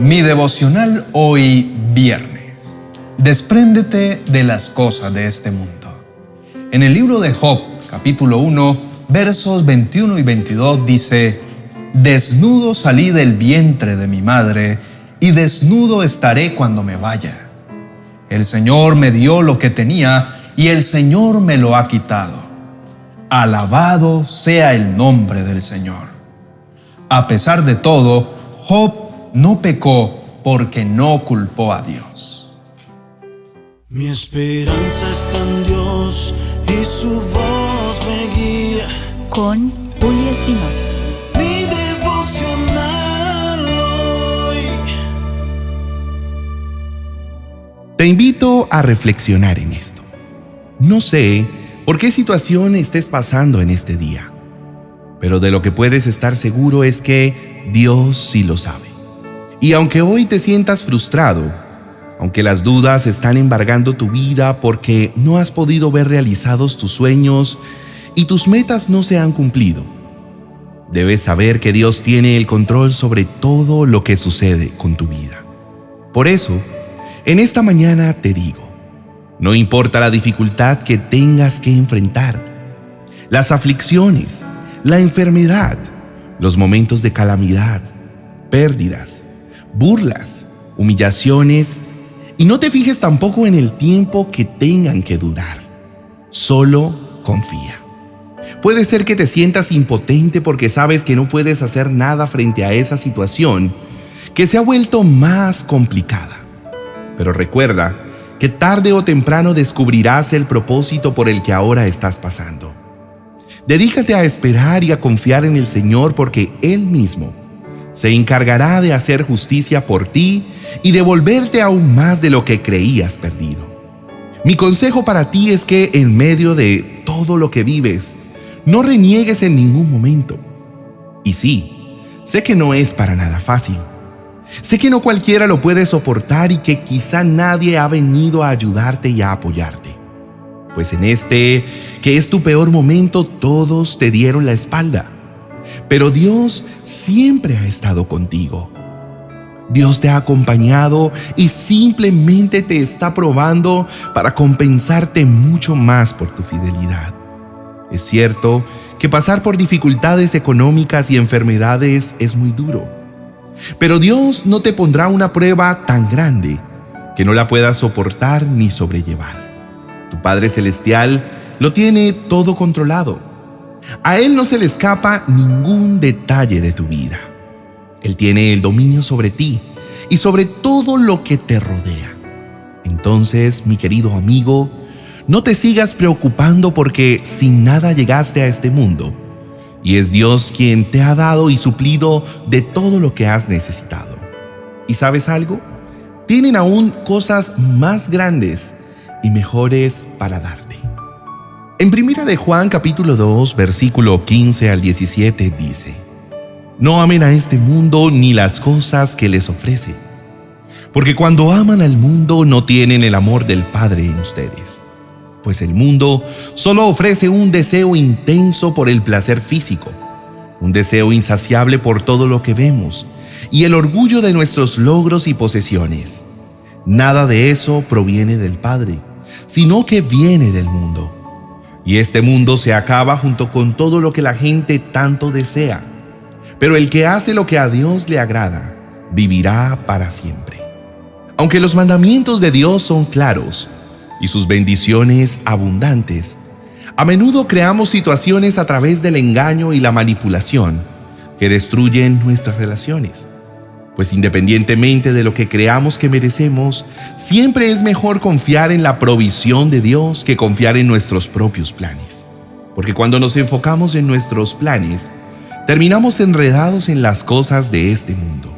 Mi devocional hoy viernes. Despréndete de las cosas de este mundo. En el libro de Job, capítulo 1, versos 21 y 22 dice, Desnudo salí del vientre de mi madre, y desnudo estaré cuando me vaya. El Señor me dio lo que tenía, y el Señor me lo ha quitado. Alabado sea el nombre del Señor. A pesar de todo, Job no pecó porque no culpó a Dios. Mi esperanza está en Dios y su voz me guía. Con Julio Espinosa. Mi devocional hoy. Te invito a reflexionar en esto. No sé por qué situación estés pasando en este día, pero de lo que puedes estar seguro es que Dios sí lo sabe. Y aunque hoy te sientas frustrado, aunque las dudas están embargando tu vida porque no has podido ver realizados tus sueños y tus metas no se han cumplido, debes saber que Dios tiene el control sobre todo lo que sucede con tu vida. Por eso, en esta mañana te digo, no importa la dificultad que tengas que enfrentar, las aflicciones, la enfermedad, los momentos de calamidad, pérdidas, burlas, humillaciones, y no te fijes tampoco en el tiempo que tengan que durar. Solo confía. Puede ser que te sientas impotente porque sabes que no puedes hacer nada frente a esa situación que se ha vuelto más complicada. Pero recuerda que tarde o temprano descubrirás el propósito por el que ahora estás pasando. Dedícate a esperar y a confiar en el Señor porque Él mismo se encargará de hacer justicia por ti y devolverte aún más de lo que creías perdido. Mi consejo para ti es que en medio de todo lo que vives, no reniegues en ningún momento. Y sí, sé que no es para nada fácil. Sé que no cualquiera lo puede soportar y que quizá nadie ha venido a ayudarte y a apoyarte. Pues en este, que es tu peor momento, todos te dieron la espalda pero Dios siempre ha estado contigo. Dios te ha acompañado y simplemente te está probando para compensarte mucho más por tu fidelidad. Es cierto que pasar por dificultades económicas y enfermedades es muy duro, pero Dios no te pondrá una prueba tan grande que no la puedas soportar ni sobrellevar. Tu Padre Celestial lo tiene todo controlado a Él no se le escapa ningún detalle de tu vida. Él tiene el dominio sobre ti y sobre todo lo que te rodea. Entonces, mi querido amigo, no te sigas preocupando porque sin nada llegaste a este mundo. Y es Dios quien te ha dado y suplido de todo lo que has necesitado. ¿Y sabes algo? Tienen aún cosas más grandes y mejores para darte. En primera de Juan capítulo 2, versículo 15 al 17 dice, No amen a este mundo ni las cosas que les ofrece, porque cuando aman al mundo no tienen el amor del Padre en ustedes, pues el mundo solo ofrece un deseo intenso por el placer físico, un deseo insaciable por todo lo que vemos y el orgullo de nuestros logros y posesiones. Nada de eso proviene del Padre, sino que viene del mundo. Y este mundo se acaba junto con todo lo que la gente tanto desea. Pero el que hace lo que a Dios le agrada, vivirá para siempre. Aunque los mandamientos de Dios son claros y sus bendiciones abundantes, a menudo creamos situaciones a través del engaño y la manipulación que destruyen nuestras relaciones pues independientemente de lo que creamos que merecemos, siempre es mejor confiar en la provisión de Dios que confiar en nuestros propios planes. Porque cuando nos enfocamos en nuestros planes, terminamos enredados en las cosas de este mundo,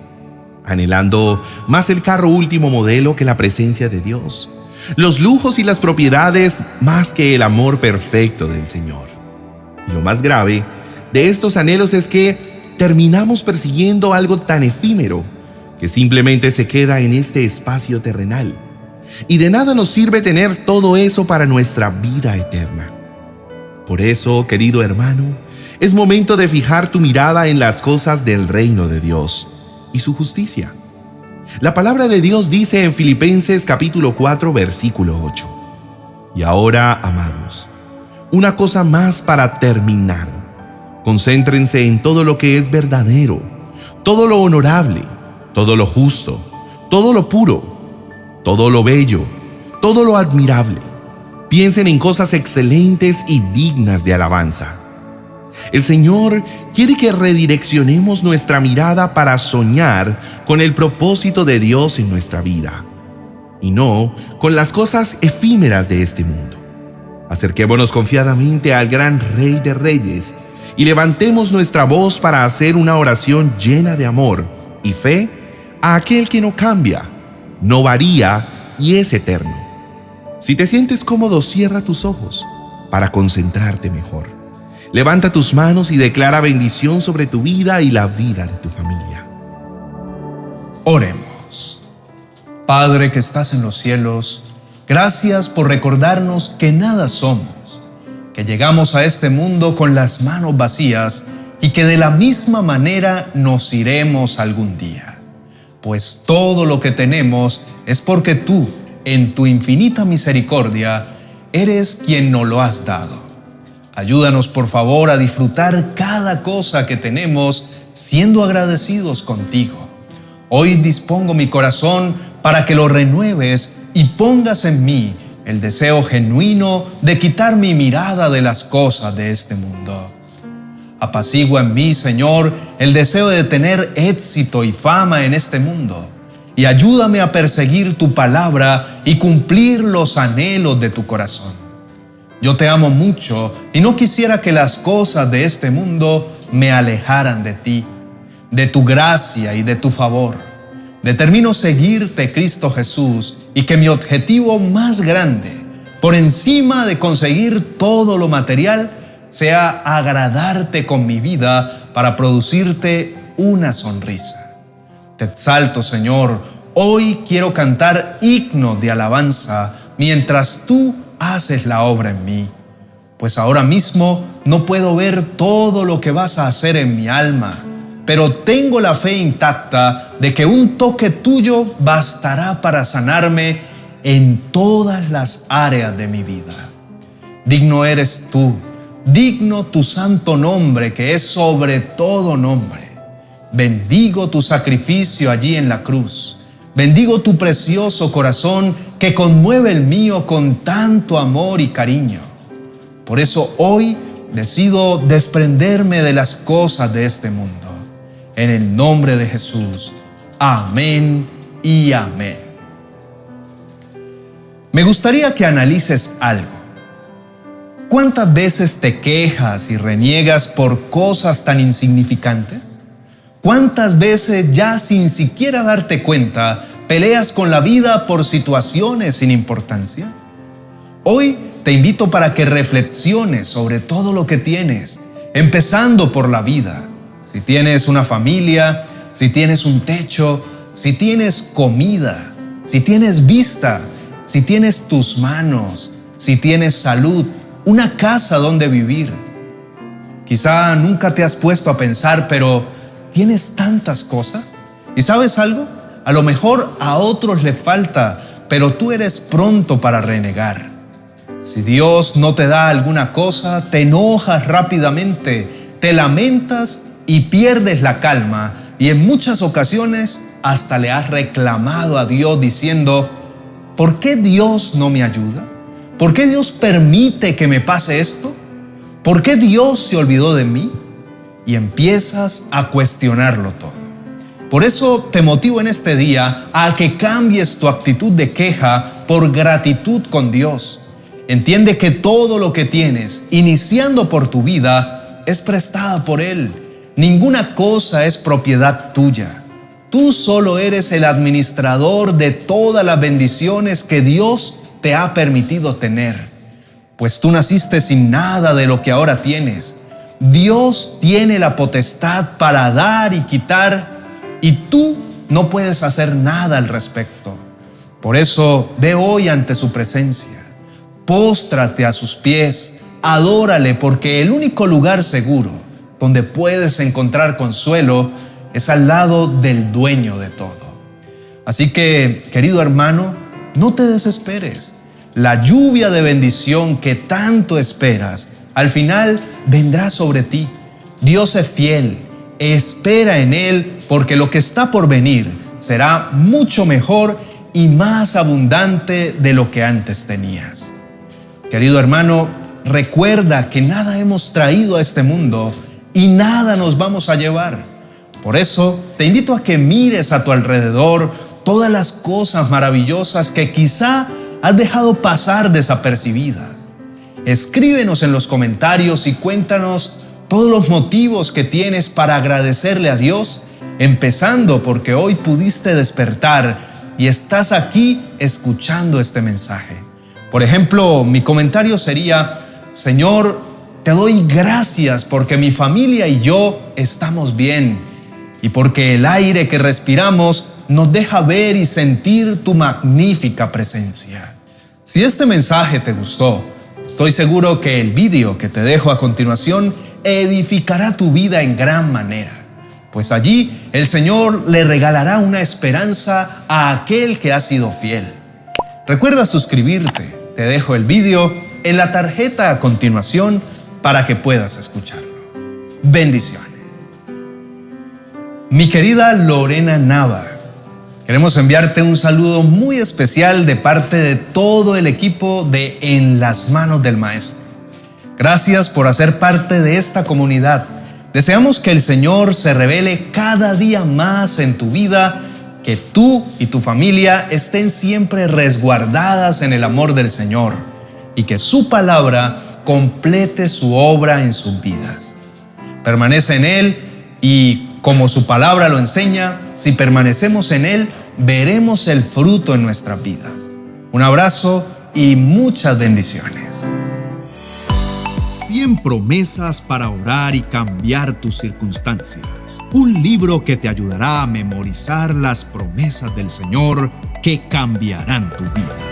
anhelando más el carro último modelo que la presencia de Dios, los lujos y las propiedades más que el amor perfecto del Señor. Y lo más grave de estos anhelos es que terminamos persiguiendo algo tan efímero que simplemente se queda en este espacio terrenal. Y de nada nos sirve tener todo eso para nuestra vida eterna. Por eso, querido hermano, es momento de fijar tu mirada en las cosas del reino de Dios y su justicia. La palabra de Dios dice en Filipenses capítulo 4 versículo 8. Y ahora, amados, una cosa más para terminar. Concéntrense en todo lo que es verdadero, todo lo honorable, todo lo justo, todo lo puro, todo lo bello, todo lo admirable. Piensen en cosas excelentes y dignas de alabanza. El Señor quiere que redireccionemos nuestra mirada para soñar con el propósito de Dios en nuestra vida y no con las cosas efímeras de este mundo. Acerquémonos confiadamente al gran Rey de Reyes y levantemos nuestra voz para hacer una oración llena de amor y fe a aquel que no cambia, no varía y es eterno. Si te sientes cómodo, cierra tus ojos para concentrarte mejor. Levanta tus manos y declara bendición sobre tu vida y la vida de tu familia. Oremos. Padre que estás en los cielos, gracias por recordarnos que nada somos, que llegamos a este mundo con las manos vacías y que de la misma manera nos iremos algún día. Pues todo lo que tenemos es porque tú, en tu infinita misericordia, eres quien nos lo has dado. Ayúdanos por favor a disfrutar cada cosa que tenemos siendo agradecidos contigo. Hoy dispongo mi corazón para que lo renueves y pongas en mí el deseo genuino de quitar mi mirada de las cosas de este mundo. Apacigua en mí, Señor, el deseo de tener éxito y fama en este mundo y ayúdame a perseguir tu palabra y cumplir los anhelos de tu corazón. Yo te amo mucho y no quisiera que las cosas de este mundo me alejaran de ti, de tu gracia y de tu favor. Determino seguirte, Cristo Jesús, y que mi objetivo más grande, por encima de conseguir todo lo material, sea agradarte con mi vida para producirte una sonrisa. Te exalto, Señor. Hoy quiero cantar himno de alabanza mientras tú haces la obra en mí. Pues ahora mismo no puedo ver todo lo que vas a hacer en mi alma, pero tengo la fe intacta de que un toque tuyo bastará para sanarme en todas las áreas de mi vida. Digno eres tú, digno tu santo nombre que es sobre todo nombre. Bendigo tu sacrificio allí en la cruz Bendigo tu precioso corazón que conmueve el mío con tanto amor y cariño. Por eso hoy decido desprenderme de las cosas de este mundo. En el nombre de Jesús. Amén y amén. Me gustaría que analices algo. ¿Cuántas veces te quejas y reniegas por cosas tan insignificantes? ¿Cuántas veces ya sin siquiera darte cuenta peleas con la vida por situaciones sin importancia? Hoy te invito para que reflexiones sobre todo lo que tienes, empezando por la vida. Si tienes una familia, si tienes un techo, si tienes comida, si tienes vista, si tienes tus manos, si tienes salud, una casa donde vivir. Quizá nunca te has puesto a pensar, pero tienes tantas cosas. ¿Y sabes algo? A lo mejor a otros le falta, pero tú eres pronto para renegar. Si Dios no te da alguna cosa, te enojas rápidamente, te lamentas y pierdes la calma y en muchas ocasiones hasta le has reclamado a Dios diciendo, ¿por qué Dios no me ayuda? ¿Por qué Dios permite que me pase esto? ¿Por qué Dios se olvidó de mí? y empiezas a cuestionarlo todo. Por eso te motivo en este día a que cambies tu actitud de queja por gratitud con Dios. Entiende que todo lo que tienes, iniciando por tu vida, es prestada por Él. Ninguna cosa es propiedad tuya. Tú solo eres el administrador de todas las bendiciones que Dios te ha permitido tener. Pues tú naciste sin nada de lo que ahora tienes Dios tiene la potestad para dar y quitar y tú no puedes hacer nada al respecto. Por eso ve hoy ante su presencia, póstrate a sus pies, adórale porque el único lugar seguro donde puedes encontrar consuelo es al lado del dueño de todo. Así que, querido hermano, no te desesperes. La lluvia de bendición que tanto esperas, al final vendrá sobre ti. Dios es fiel, espera en Él, porque lo que está por venir será mucho mejor y más abundante de lo que antes tenías. Querido hermano, recuerda que nada hemos traído a este mundo y nada nos vamos a llevar. Por eso te invito a que mires a tu alrededor todas las cosas maravillosas que quizá has dejado pasar desapercibidas. Escríbenos en los comentarios y cuéntanos todos los motivos que tienes para agradecerle a Dios, empezando porque hoy pudiste despertar y estás aquí escuchando este mensaje. Por ejemplo, mi comentario sería, Señor, te doy gracias porque mi familia y yo estamos bien y porque el aire que respiramos nos deja ver y sentir tu magnífica presencia. Si este mensaje te gustó, estoy seguro que el vídeo que te dejo a continuación edificará tu vida en gran manera, pues allí el Señor le regalará una esperanza a aquel que ha sido fiel. Recuerda suscribirte, te dejo el vídeo en la tarjeta a continuación para que puedas escucharlo. Bendiciones. Mi querida Lorena Nava, queremos enviarte un saludo muy especial de parte de todo el equipo de En las manos del Maestro. Gracias por hacer parte de esta comunidad. Deseamos que el Señor se revele cada día más en tu vida, que tú y tu familia estén siempre resguardadas en el amor del Señor y que su palabra complete su obra en sus vidas. Permanece en Él y como su palabra lo enseña, si permanecemos en Él, veremos el fruto en nuestras vidas. Un abrazo y muchas bendiciones. 100 promesas para orar y cambiar tus circunstancias. Un libro que te ayudará a memorizar las promesas del Señor que cambiarán tu vida.